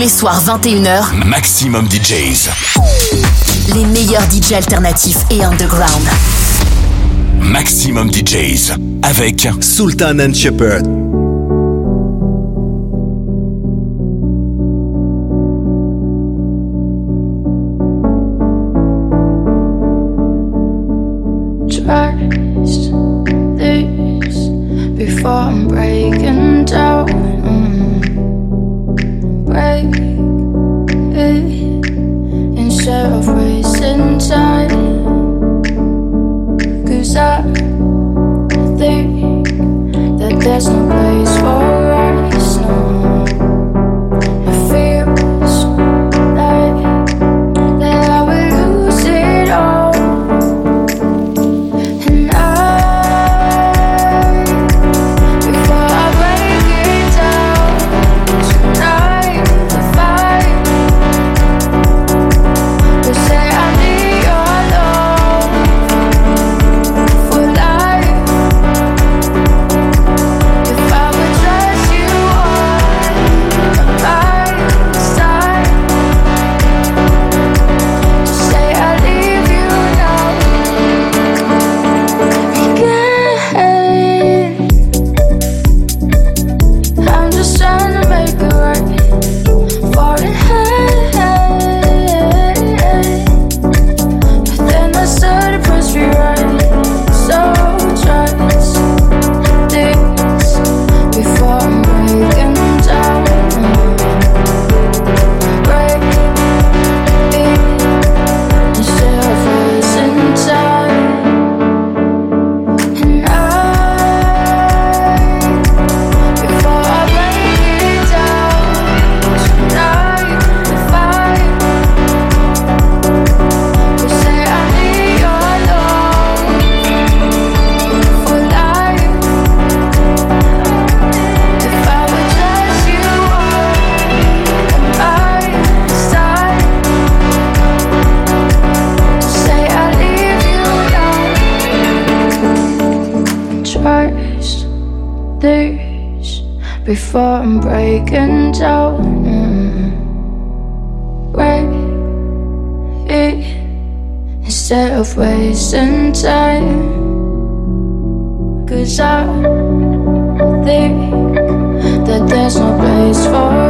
les soirs 21h, Maximum DJs. Les meilleurs DJs alternatifs et underground. Maximum DJs avec Sultan and Shepherd. Wasting time. Cause I think that there's no place for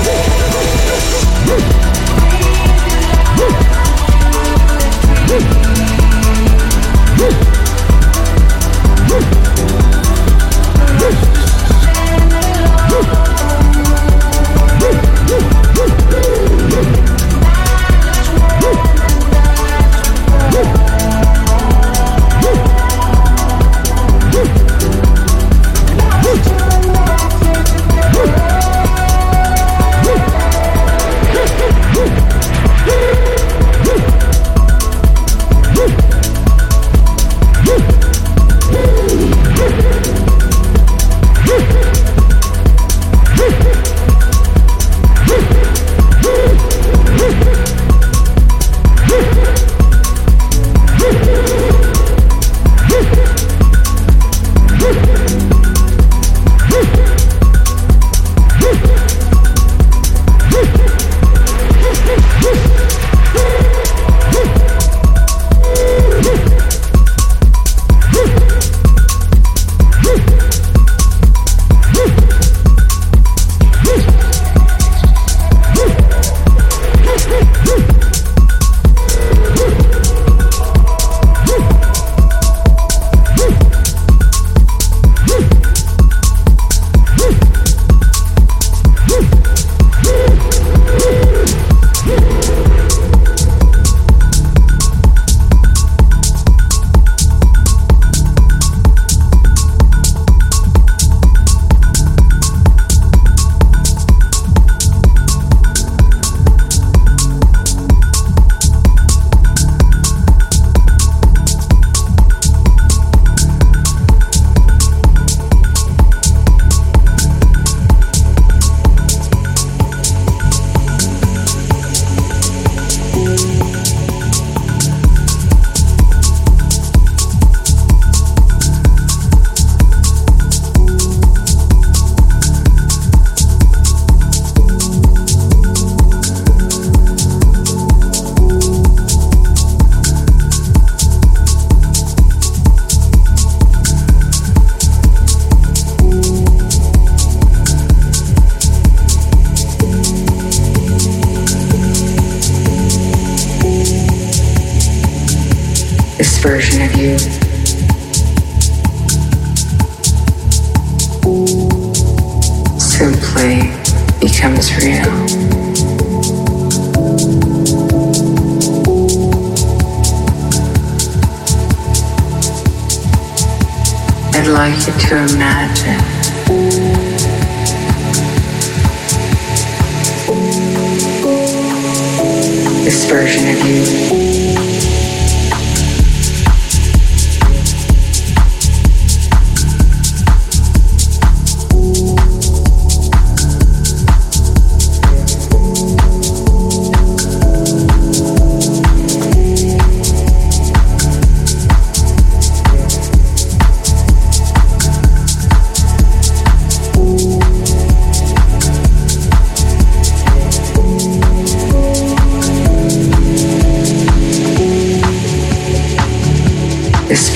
version of you.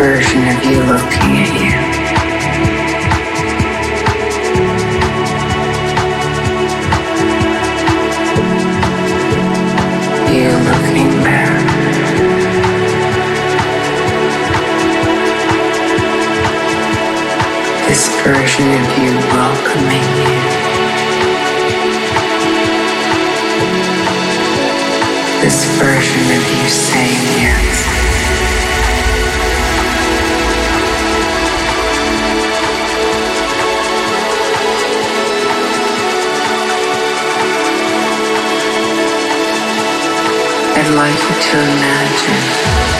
version of you looking at you. You looking back. this version of you welcoming you. This version of you saying yes. Like to imagine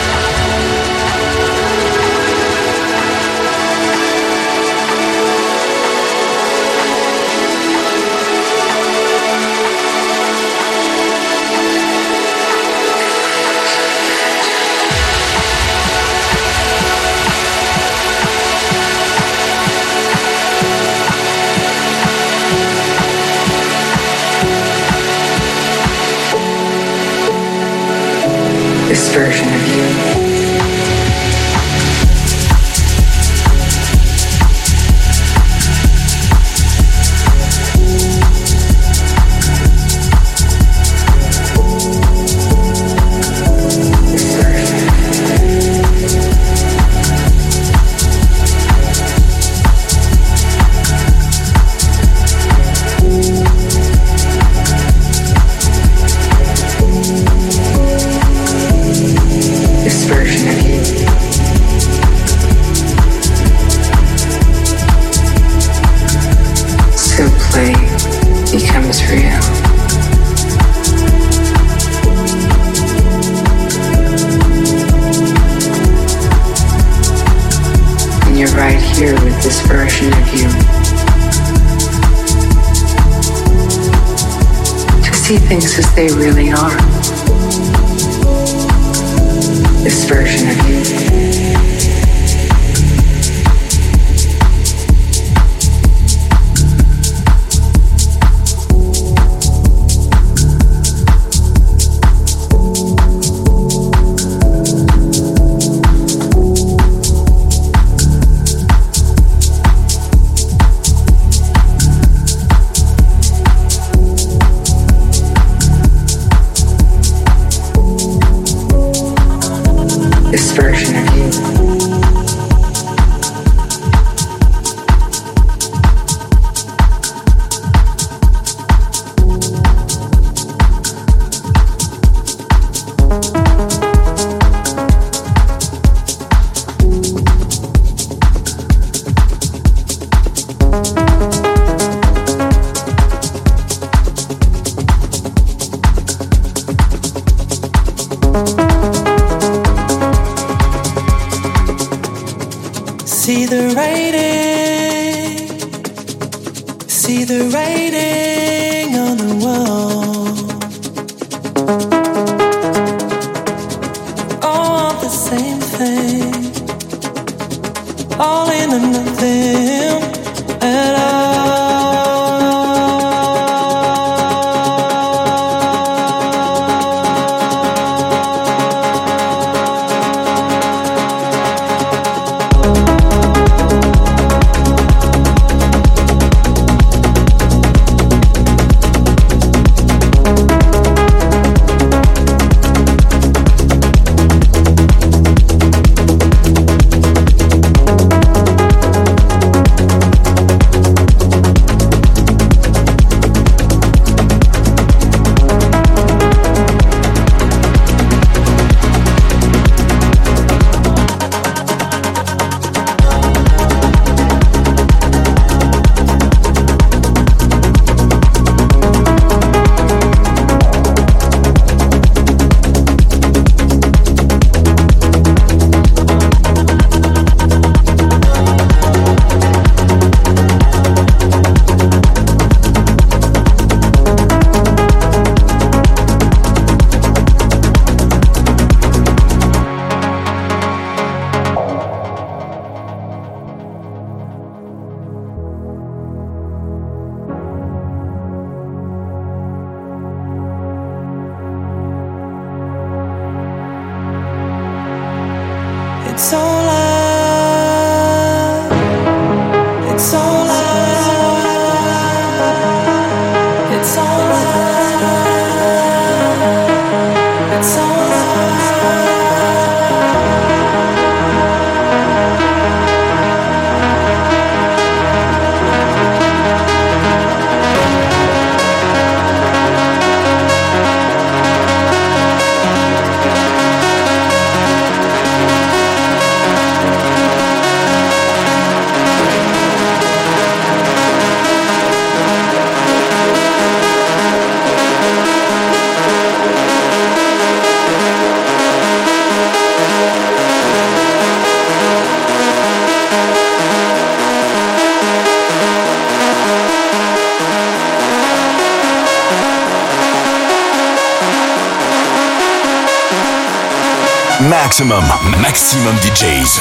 Maximum, maximum DJs.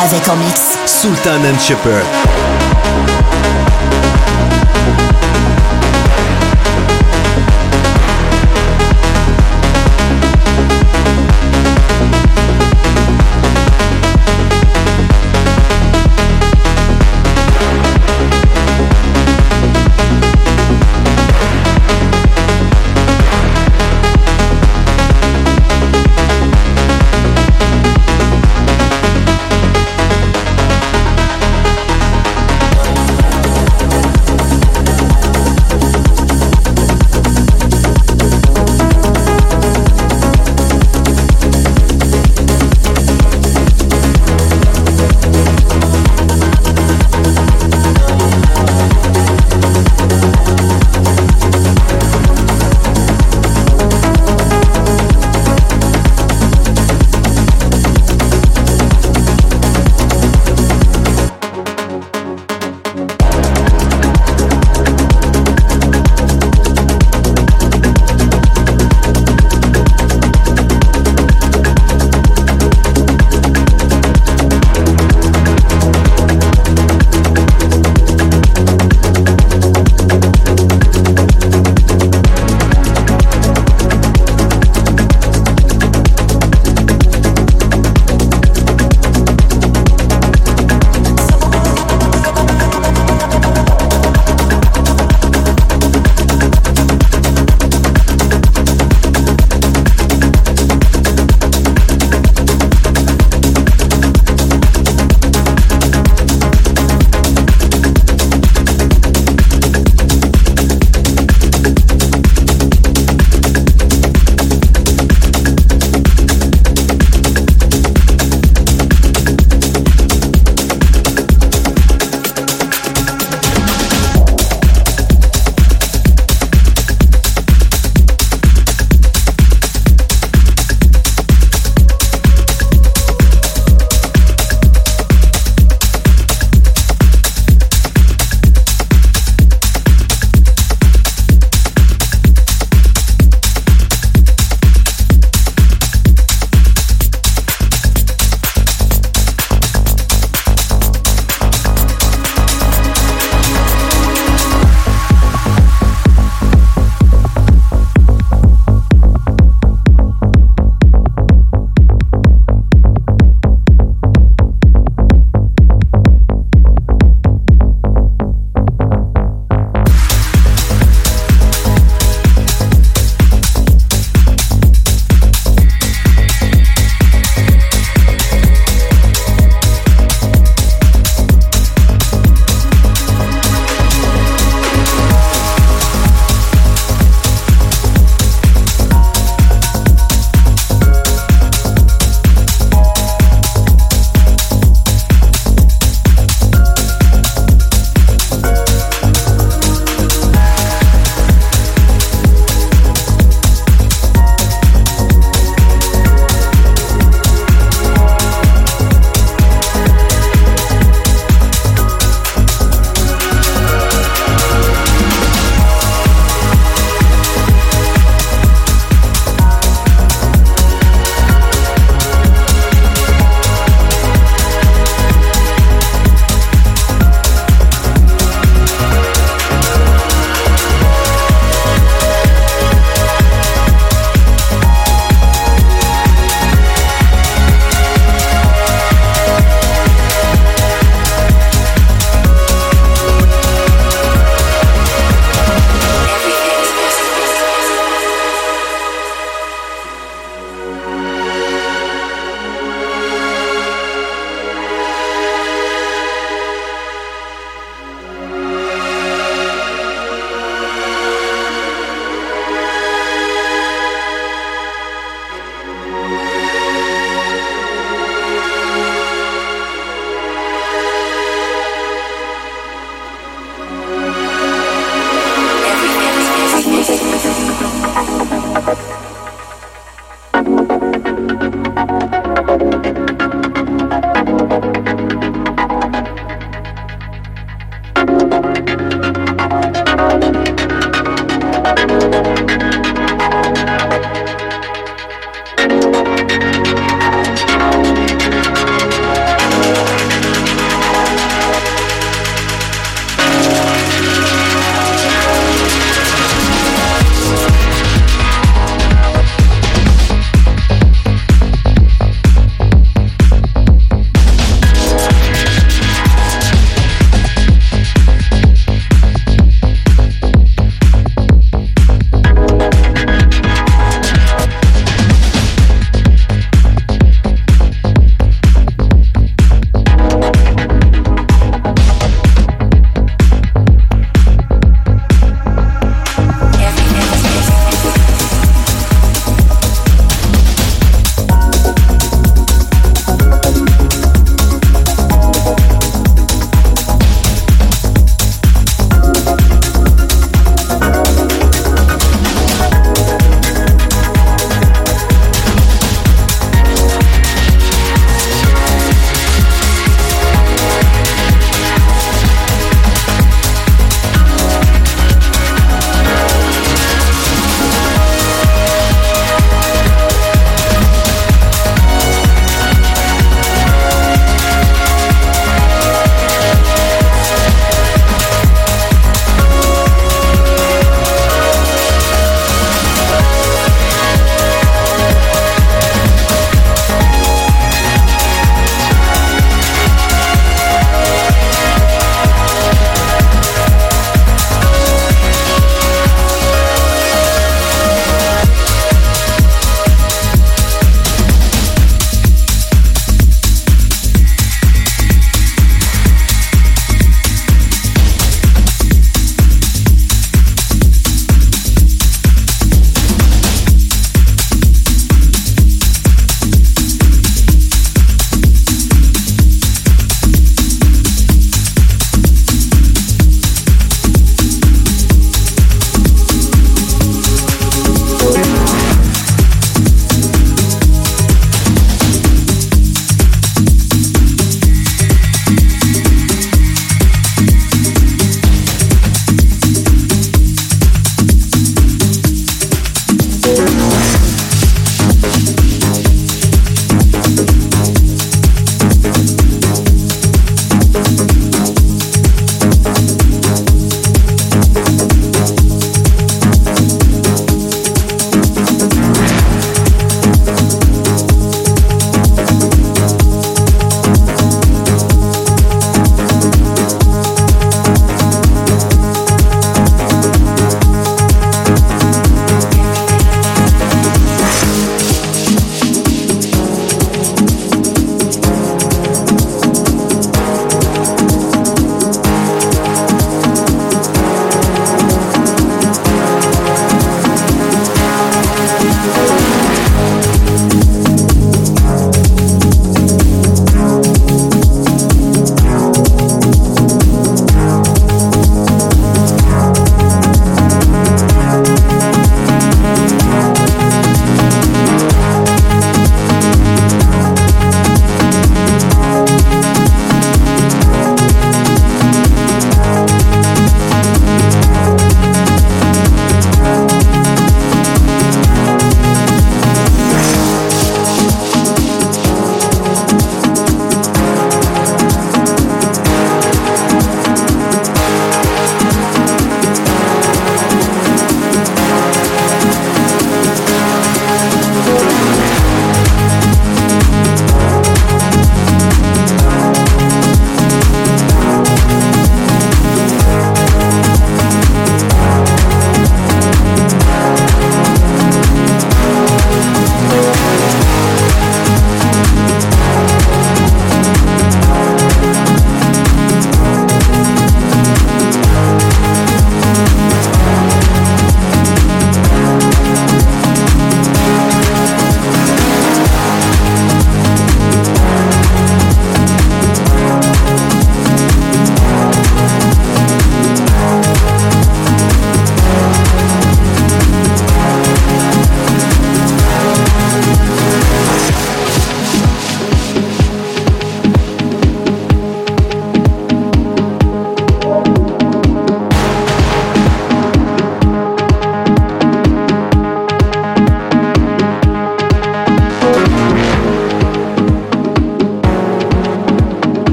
Avec en mix Sultan and Shepherd.